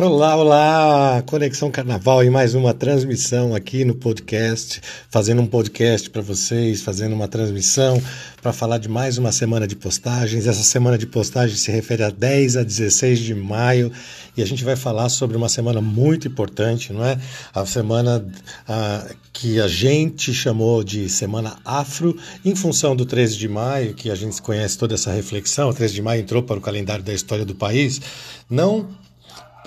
Olá, olá! Conexão Carnaval e mais uma transmissão aqui no podcast, fazendo um podcast para vocês, fazendo uma transmissão para falar de mais uma semana de postagens. Essa semana de postagens se refere a 10 a 16 de maio e a gente vai falar sobre uma semana muito importante, não é? A semana que a gente chamou de Semana Afro, em função do 13 de maio, que a gente conhece toda essa reflexão. O 13 de maio entrou para o calendário da história do país, não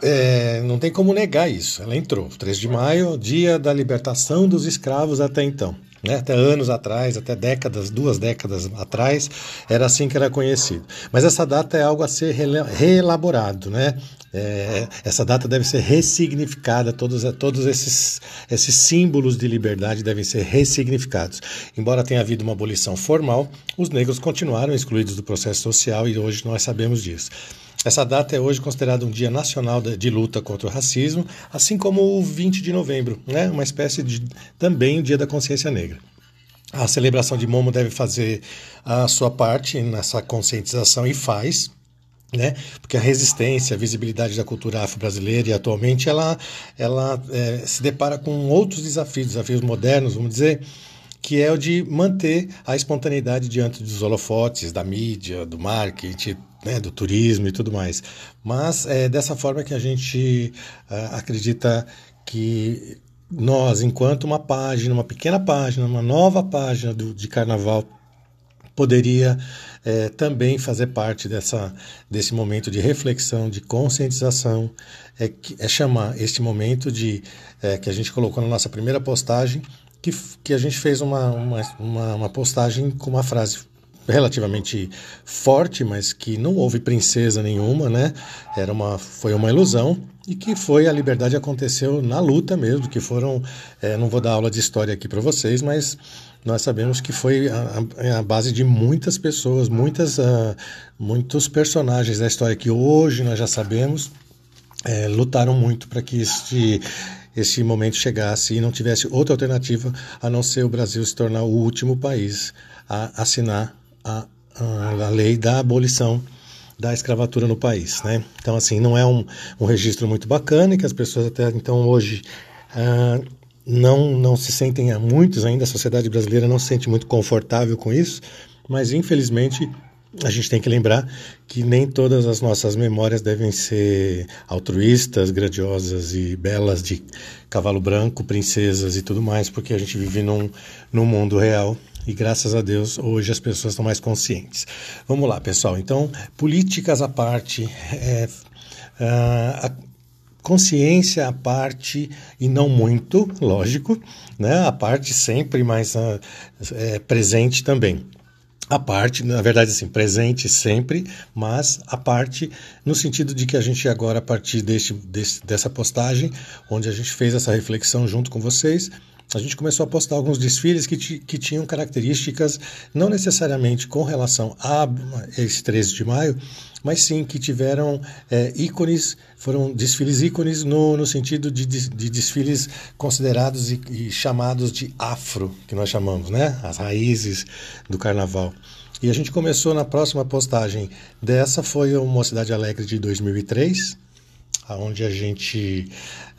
é, não tem como negar isso. Ela entrou. 3 de maio, dia da libertação dos escravos até então. Né? Até anos atrás, até décadas, duas décadas atrás, era assim que era conhecido. Mas essa data é algo a ser reelaborado, né? É, essa data deve ser ressignificada, todos, todos esses, esses símbolos de liberdade devem ser ressignificados. Embora tenha havido uma abolição formal, os negros continuaram excluídos do processo social e hoje nós sabemos disso. Essa data é hoje considerada um dia nacional de luta contra o racismo, assim como o 20 de novembro, né? uma espécie de também o Dia da Consciência Negra. A celebração de Momo deve fazer a sua parte nessa conscientização e faz, né? Porque a resistência, a visibilidade da cultura afro-brasileira e atualmente ela, ela é, se depara com outros desafios, desafios modernos, vamos dizer, que é o de manter a espontaneidade diante dos holofotes, da mídia, do marketing, né, do turismo e tudo mais. Mas é dessa forma que a gente uh, acredita que nós, enquanto uma página, uma pequena página, uma nova página do, de carnaval, poderia é, também fazer parte dessa, desse momento de reflexão, de conscientização, é, é chamar este momento de é, que a gente colocou na nossa primeira postagem, que, que a gente fez uma, uma, uma, uma postagem com uma frase relativamente forte, mas que não houve princesa nenhuma, né? Era uma, foi uma ilusão e que foi a liberdade aconteceu na luta mesmo, que foram, é, não vou dar aula de história aqui para vocês, mas nós sabemos que foi a, a base de muitas pessoas, muitas, uh, muitos personagens da história que hoje nós já sabemos é, lutaram muito para que este esse momento chegasse e não tivesse outra alternativa a não ser o Brasil se tornar o último país a assinar a, a, lei da abolição da escravatura no país, né? Então, assim, não é um, um registro muito bacana e que as pessoas até então hoje ah, não, não se sentem, muitos ainda, a sociedade brasileira não se sente muito confortável com isso, mas infelizmente a gente tem que lembrar que nem todas as nossas memórias devem ser altruístas, grandiosas e belas de cavalo branco, princesas e tudo mais, porque a gente vive num, num mundo real e graças a Deus hoje as pessoas estão mais conscientes. Vamos lá, pessoal. Então, políticas à parte, é, a consciência à parte e não muito, lógico, né? A parte sempre mais uh, é, presente também. A parte, na verdade, assim, presente sempre, mas a parte no sentido de que a gente agora, a partir deste, dessa postagem, onde a gente fez essa reflexão junto com vocês, a gente começou a postar alguns desfiles que, que tinham características não necessariamente com relação a esse 13 de maio, mas sim que tiveram é, ícones, foram desfiles ícones no, no sentido de, de, de desfiles considerados e, e, chamados de afro, que nós chamamos, né? As raízes do carnaval. E a gente começou na próxima postagem dessa, foi o Mocidade Alegre de 2003, onde a gente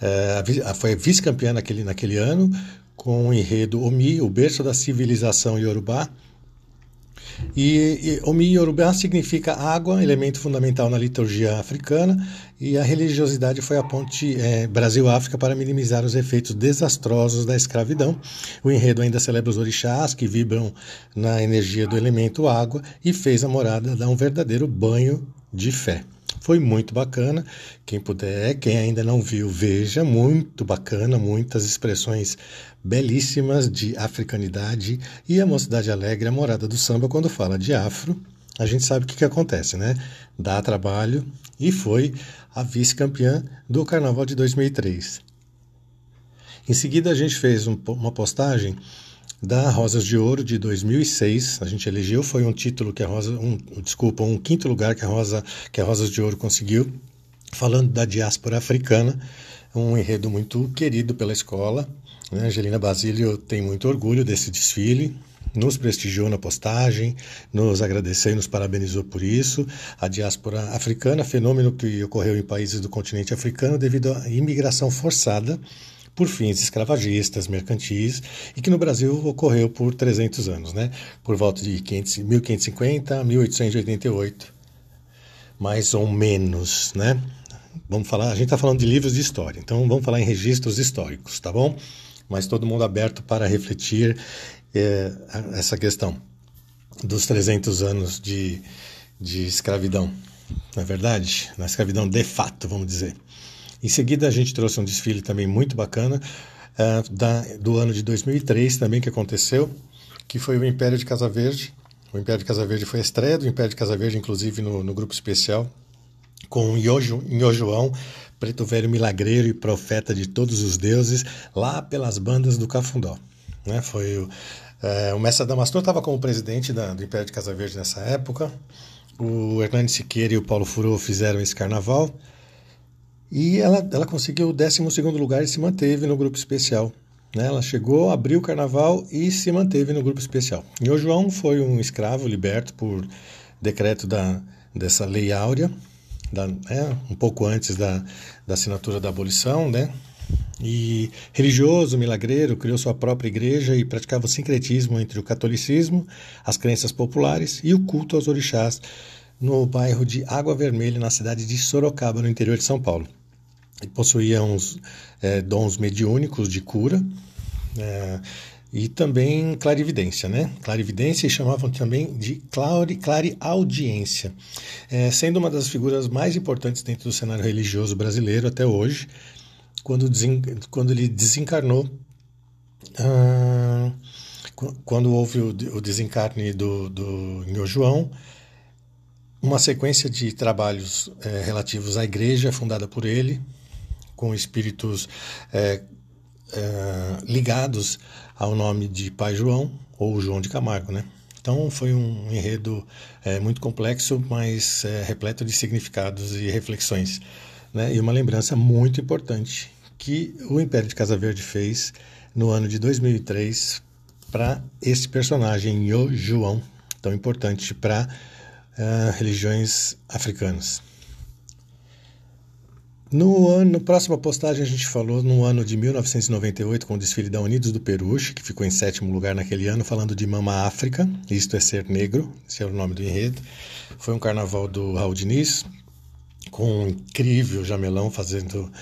é, foi vice-campeã naquele, naquele ano, com o enredo Omi, o berço da civilização Yorubá. E, e Omi Yorubá significa água, elemento fundamental na liturgia africana, e a religiosidade foi a ponte é, Brasil-África para minimizar os efeitos desastrosos da escravidão. O enredo ainda celebra os orixás que vibram na energia do elemento água e fez a morada dar um verdadeiro banho de fé. Foi muito bacana. Quem puder, quem ainda não viu, veja. Muito bacana, muitas expressões belíssimas de africanidade. E a Mocidade Alegre, a morada do samba, quando fala de afro, a gente sabe o que, que acontece, né? Dá trabalho e foi a vice-campeã do Carnaval de 2003. Em seguida, a gente fez um, uma postagem da Rosas de Ouro de 2006. A gente elegeu, foi um título que a Rosa, um, desculpa, um quinto lugar que a Rosa, que a Rosas de Ouro conseguiu, falando da diáspora africana, um enredo muito querido pela escola. Né? Angelina Basílio tem muito orgulho desse desfile, nos prestigiou na postagem, nos agradeceu e nos parabenizou por isso. A diáspora africana, fenômeno que ocorreu em países do continente africano devido à imigração forçada por fins escravagistas, mercantis, e que no Brasil ocorreu por 300 anos, né? por volta de 500, 1550 a 1888, mais ou menos. Né? Vamos falar, a gente está falando de livros de história, então vamos falar em registros históricos, tá bom? Mas todo mundo aberto para refletir é, essa questão dos 300 anos de, de escravidão, não é verdade? Na escravidão de fato, vamos dizer. Em seguida, a gente trouxe um desfile também muito bacana uh, da, do ano de 2003 também que aconteceu, que foi o Império de Casa Verde. O Império de Casa Verde foi a estreia do Império de Casa Verde, inclusive no, no grupo especial, com Nho João, preto velho milagreiro e profeta de todos os deuses, lá pelas bandas do Cafundó. Né? Foi o, é, o mestre Adamastor estava como presidente da, do Império de Casa Verde nessa época. O Hernani Siqueira e o Paulo Furô fizeram esse carnaval. E ela, ela conseguiu o 12 lugar e se manteve no grupo especial. Né? Ela chegou, abriu o carnaval e se manteve no grupo especial. E o João foi um escravo liberto por decreto da, dessa lei áurea, da, né? um pouco antes da, da assinatura da abolição, né? E religioso, milagreiro, criou sua própria igreja e praticava o sincretismo entre o catolicismo, as crenças populares e o culto aos orixás no bairro de Água Vermelha, na cidade de Sorocaba, no interior de São Paulo. Possuía uns é, dons mediúnicos de cura é, e também clarividência, né? Clarividência e chamavam também de clari, clareaudiência, é, sendo uma das figuras mais importantes dentro do cenário religioso brasileiro até hoje, quando, desen, quando ele desencarnou. Ah, quando houve o, o desencarne do, do Nho João, uma sequência de trabalhos é, relativos à igreja fundada por ele, com espíritos é, é, ligados ao nome de Pai João ou João de Camargo, né? Então foi um enredo é, muito complexo, mas é, repleto de significados e reflexões, né? E uma lembrança muito importante que o Império de Casa Verde fez no ano de 2003 para esse personagem, Yo João, tão importante para uh, religiões africanas. No ano, próxima postagem a gente falou no ano de 1998 com o desfile da Unidos do Peruche, que ficou em sétimo lugar naquele ano, falando de Mama África, isto é ser negro, esse é o nome do enredo. Foi um carnaval do Raul Diniz, com um incrível jamelão fazendo,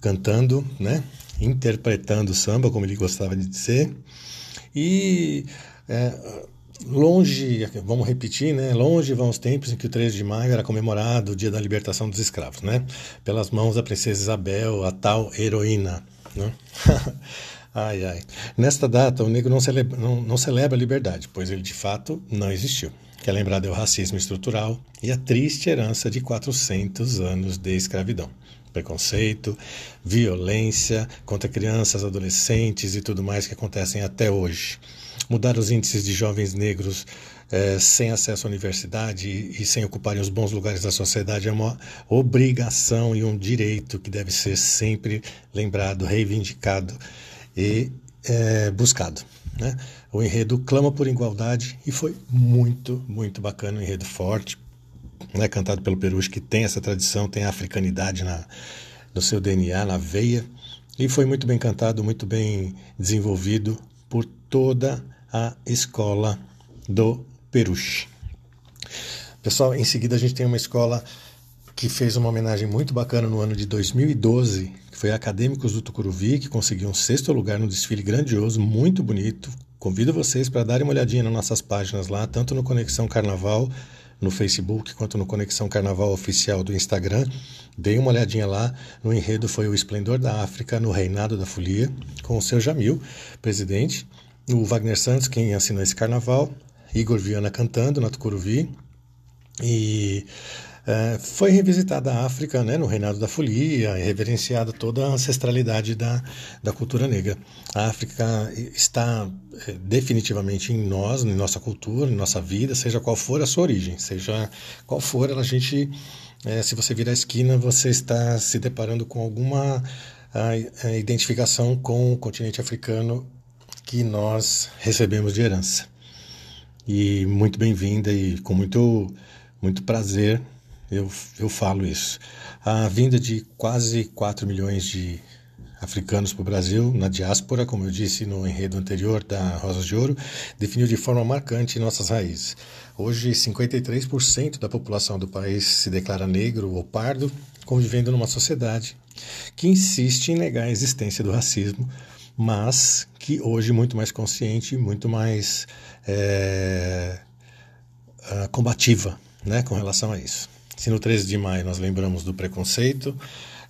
cantando, né? interpretando samba, como ele gostava de dizer. E é, Longe, vamos repetir, né? Longe vão os tempos em que o 13 de maio era comemorado o dia da libertação dos escravos, né? Pelas mãos da princesa Isabel, a tal heroína, né? ai, ai. Nesta data, o negro não celebra, não, não celebra a liberdade, pois ele de fato não existiu. Que é lembrado é o racismo estrutural e a triste herança de 400 anos de escravidão preconceito, violência contra crianças, adolescentes e tudo mais que acontecem até hoje mudar os índices de jovens negros é, sem acesso à universidade e, sem ocuparem os bons lugares da sociedade é uma obrigação e um direito que deve ser sempre lembrado, reivindicado e é, buscado. Né? O enredo clama por igualdade e foi muito, muito bacana, um enredo forte, né? cantado pelo Peruche, que tem essa tradição, tem a africanidade na, no seu DNA, na veia, e foi muito bem cantado, muito bem desenvolvido por toda a escola do Peruche. Pessoal, em seguida a gente tem uma escola que fez uma homenagem muito bacana no ano de 2012, que foi Acadêmicos do Tucuruvi, que conseguiu um sexto lugar no desfile grandioso, muito bonito. Convido vocês para darem uma olhadinha nas nossas páginas lá, tanto no Conexão Carnaval no Facebook quanto no Conexão Carnaval Oficial do Instagram. Deem uma olhadinha lá. No enredo foi o Esplendor da África no Reinado da Folia, com o seu Jamil, presidente, o Wagner Santos, quem assinou esse carnaval, Igor Viana cantando na Tucuruvi. E é, foi revisitada a África né, no reinado da folia, e reverenciada toda a ancestralidade da, da cultura negra. A África está é, definitivamente em nós, em nossa cultura, em nossa vida, seja qual for a sua origem, seja qual for a gente. É, se você virar a esquina, você está se deparando com alguma a, a identificação com o continente africano que nós recebemos de herança. e muito bem-vinda e com muito, muito prazer eu, eu falo isso. A vinda de quase 4 milhões de africanos para o Brasil, na diáspora, como eu disse no enredo anterior da Rosas de Ouro, definiu de forma marcante nossas raízes. Hoje, 53% da população do país se declara negro ou pardo, convivendo numa sociedade que insiste em negar a existência do racismo, mas que hoje muito mais consciente, muito mais é, combativa né, com relação a isso. Se no 13 de maio nós lembramos do preconceito,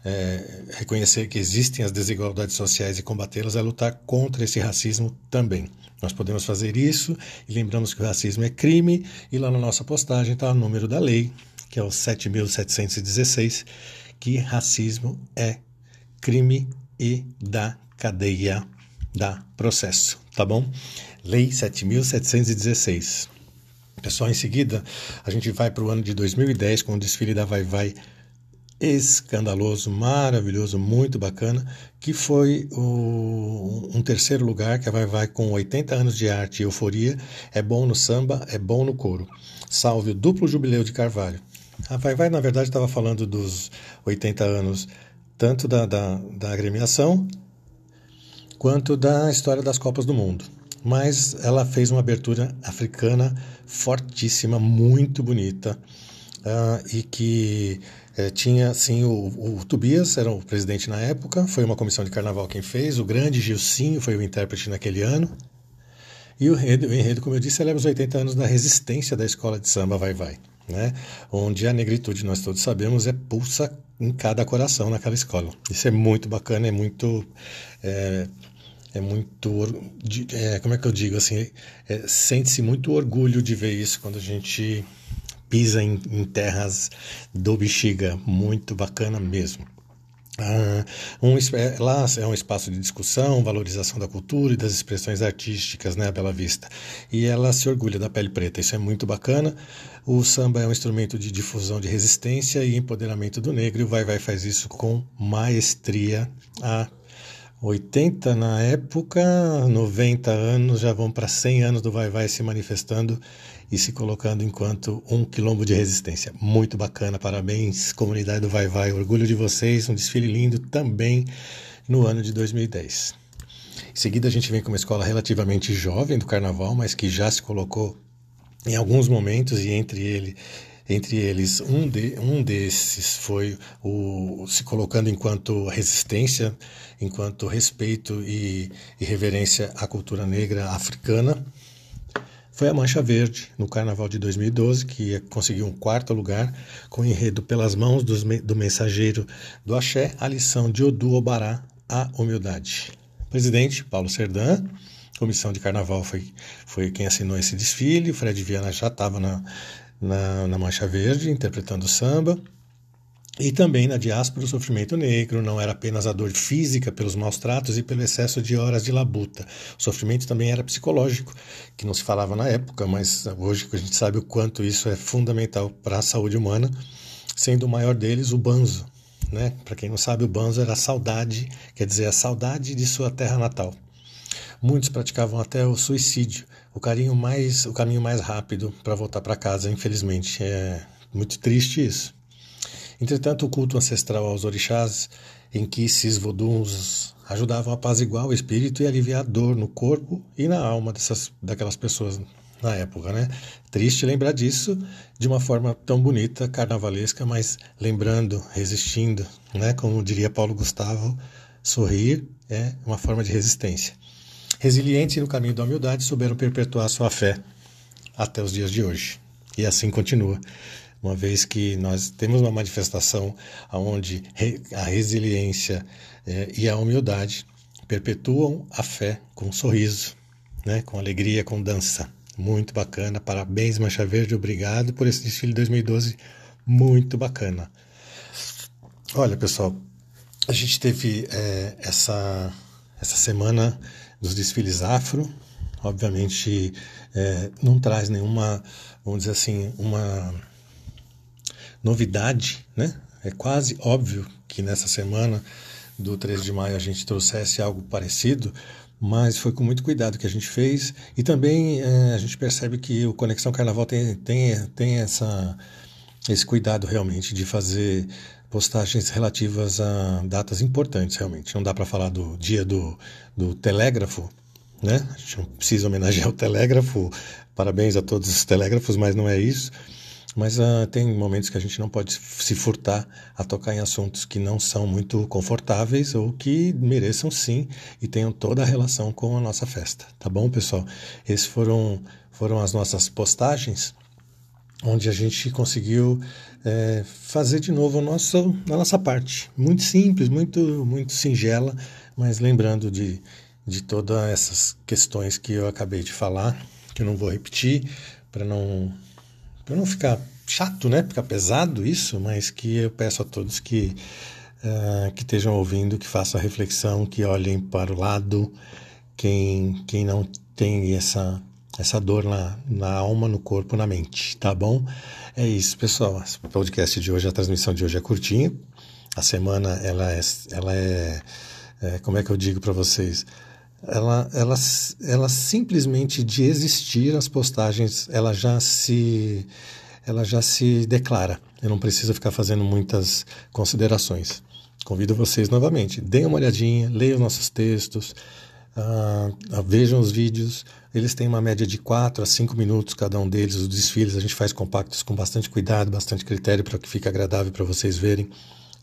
é, reconhecer que existem as desigualdades sociais e combatê-las é lutar contra esse racismo também. Nós podemos fazer isso e lembramos que o racismo é crime, e lá na nossa postagem está o número da lei, que é o 7.716, que racismo é crime e da cadeia da processo, tá bom? Lei 7.716. Pessoal, em seguida a gente vai para o ano de 2010 com o desfile da Vai Vai escandaloso, maravilhoso, muito bacana, que foi o, um terceiro lugar, que a Vai Vai com 80 anos de arte e euforia, é bom no samba, é bom no couro. Salve o duplo jubileu de Carvalho. A Vai Vai, na verdade, estava falando dos 80 anos, tanto da, da, da agremiação, quanto da história das Copas do Mundo. Mas ela fez uma abertura africana fortíssima, muito bonita, uh, e que é, tinha, sim, o, o, Tobias era o presidente na época, foi uma comissão de carnaval quem fez, o grande Gilcinho foi o intérprete naquele ano. E o enredo, o enredo, como eu disse, celebra os 80 anos da resistência da escola de samba Vai Vai, né? onde a negritude, nós todos sabemos, é pulsa em cada coração naquela escola. Isso é muito bacana, é muito. É, é muito. É, como é que eu digo assim? É, Sente-se muito orgulho de ver isso quando a gente pisa em, em terras do Bexiga, muito bacana mesmo. Ah, um, é, lá é um espaço de discussão, valorização da cultura e das expressões artísticas, né, a Bela Vista. E ela se orgulha da pele preta, isso é muito bacana. O samba é um instrumento de difusão de resistência e empoderamento do negro, e o Vai Vai faz isso com maestria. Há 80 na época, 90 anos, já vão para 100 anos do Vai Vai se manifestando e se colocando enquanto um quilombo de resistência. Muito bacana, parabéns, comunidade do Vai Vai, orgulho de vocês, um desfile lindo também no ano de 2010. Em seguida, a gente vem com uma escola relativamente jovem do carnaval, mas que já se colocou em alguns momentos, e entre ele entre eles, um, de, um desses foi o se colocando enquanto resistência, enquanto respeito e, e reverência à cultura negra africana, foi a Mancha Verde, no Carnaval de 2012, que conseguiu um quarto lugar com enredo Pelas Mãos do Mensageiro do Axé, a lição de Odu Obará, a humildade. Presidente Paulo Serdã, comissão de Carnaval foi, foi quem assinou esse desfile, o Fred Viana já estava na, na, na Mancha Verde interpretando samba. E também na diáspora o sofrimento negro não era apenas a dor física pelos maus tratos e pelo excesso de horas de labuta. O sofrimento também era psicológico, que não se falava na época, mas hoje a gente sabe o quanto isso é fundamental para a saúde humana, sendo o maior deles o banzo. Né? Para quem não sabe, o banzo era a saudade, quer dizer, a saudade de sua terra natal. Muitos praticavam até o suicídio, o carinho mais, o caminho mais rápido para voltar para casa, infelizmente. É muito triste isso. Entretanto, o culto ancestral aos orixás, em que esses voduns ajudavam a apaziguar o espírito e aliviar a dor no corpo e na alma dessas, daquelas pessoas na época, né? Triste lembrar disso de uma forma tão bonita, carnavalesca, mas lembrando, resistindo, né? Como diria Paulo Gustavo, sorrir é uma forma de resistência. Resilientes no caminho da humildade, souberam perpetuar sua fé até os dias de hoje. E assim continua uma vez que nós temos uma manifestação onde a resiliência é, e a humildade perpetuam a fé com um sorriso, né, com alegria, com dança. Muito bacana, parabéns Mancha Verde, obrigado por esse desfile 2012, muito bacana. Olha pessoal, a gente teve é, essa, essa semana dos desfiles afro, obviamente é, não traz nenhuma, vamos dizer assim, uma novidade, né? É quase óbvio que nessa semana do 13 de maio a gente trouxesse algo parecido, mas foi com muito cuidado que a gente fez e também é, a gente percebe que o Conexão Carnaval tem, tem, tem essa, esse cuidado realmente de fazer postagens relativas a datas importantes realmente. Não dá para falar do dia do, do telégrafo, né? A gente não precisa homenagear o telégrafo. Parabéns a todos os telégrafos, mas não é isso. Mas uh, tem momentos que a gente não pode se furtar a tocar em assuntos que não são muito confortáveis ou que mereçam sim e tenham toda a relação com a nossa festa. Tá bom, pessoal? Esses foram, foram as nossas postagens onde a gente conseguiu é, fazer de novo a nossa, a nossa parte. Muito simples, muito, muito singela, mas lembrando de, de todas essas questões que eu acabei de falar, que eu não vou repetir, para não não ficar chato, né? Ficar pesado isso, mas que eu peço a todos que, uh, que estejam ouvindo, que façam a reflexão, que olhem para o lado, quem, quem não tem essa, essa dor na, na alma, no corpo, na mente, tá bom? É isso, pessoal. O podcast de hoje, a transmissão de hoje é curtinha. A semana, ela é, ela é, é como é que eu digo para vocês? ela, ela, ela simplesmente de existir as postagens, ela já se ela já se declara. Eu não preciso ficar fazendo muitas considerações. Convido vocês novamente, deem uma olhadinha, leiam os nossos textos, uh, vejam os vídeos. Eles têm uma média de 4 a 5 minutos cada um deles. Os desfiles a gente faz compactos com bastante cuidado, bastante critério para que fique agradável para vocês verem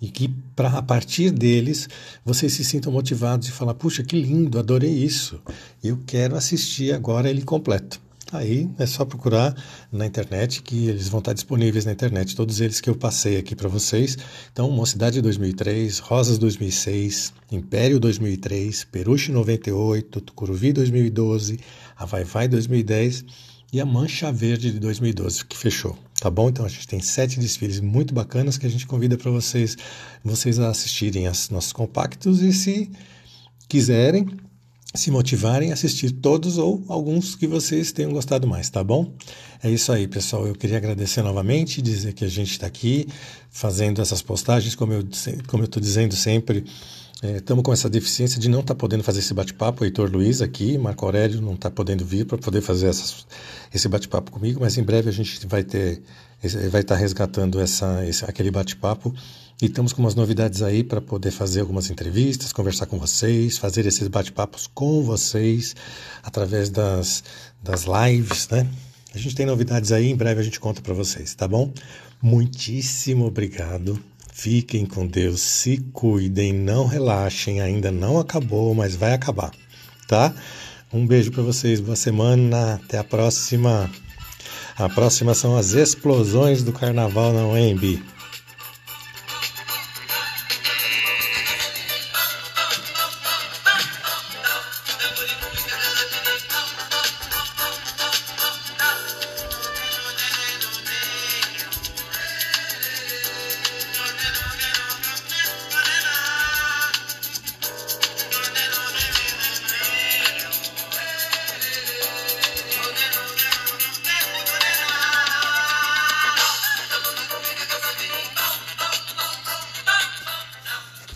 e que para a partir deles vocês se sintam motivados e falar puxa que lindo adorei isso eu quero assistir agora ele completo aí é só procurar na internet que eles vão estar disponíveis na internet todos eles que eu passei aqui para vocês então Mocidade 2003 Rosas 2006 Império 2003 Peruche 98 Tucuruvi 2012 a Vai Vai 2010 e a Mancha Verde de 2012 que fechou Tá bom? Então a gente tem sete desfiles muito bacanas que a gente convida para vocês, vocês assistirem aos nossos compactos e se quiserem se motivarem a assistir todos ou alguns que vocês tenham gostado mais, tá bom? É isso aí, pessoal. Eu queria agradecer novamente, dizer que a gente está aqui fazendo essas postagens, como eu como eu estou dizendo sempre. Estamos é, com essa deficiência de não estar tá podendo fazer esse bate-papo. Heitor Luiz aqui, Marco Aurélio não está podendo vir para poder fazer essas, esse bate-papo comigo, mas em breve a gente vai ter, vai estar tá resgatando essa, esse, aquele bate-papo. E estamos com umas novidades aí para poder fazer algumas entrevistas, conversar com vocês, fazer esses bate-papos com vocês através das, das lives, né? A gente tem novidades aí, em breve a gente conta para vocês, tá bom? Muitíssimo obrigado. Fiquem com Deus, se cuidem, não relaxem, ainda não acabou, mas vai acabar, tá? Um beijo para vocês, boa semana, até a próxima. A próxima são as explosões do carnaval na UEMB.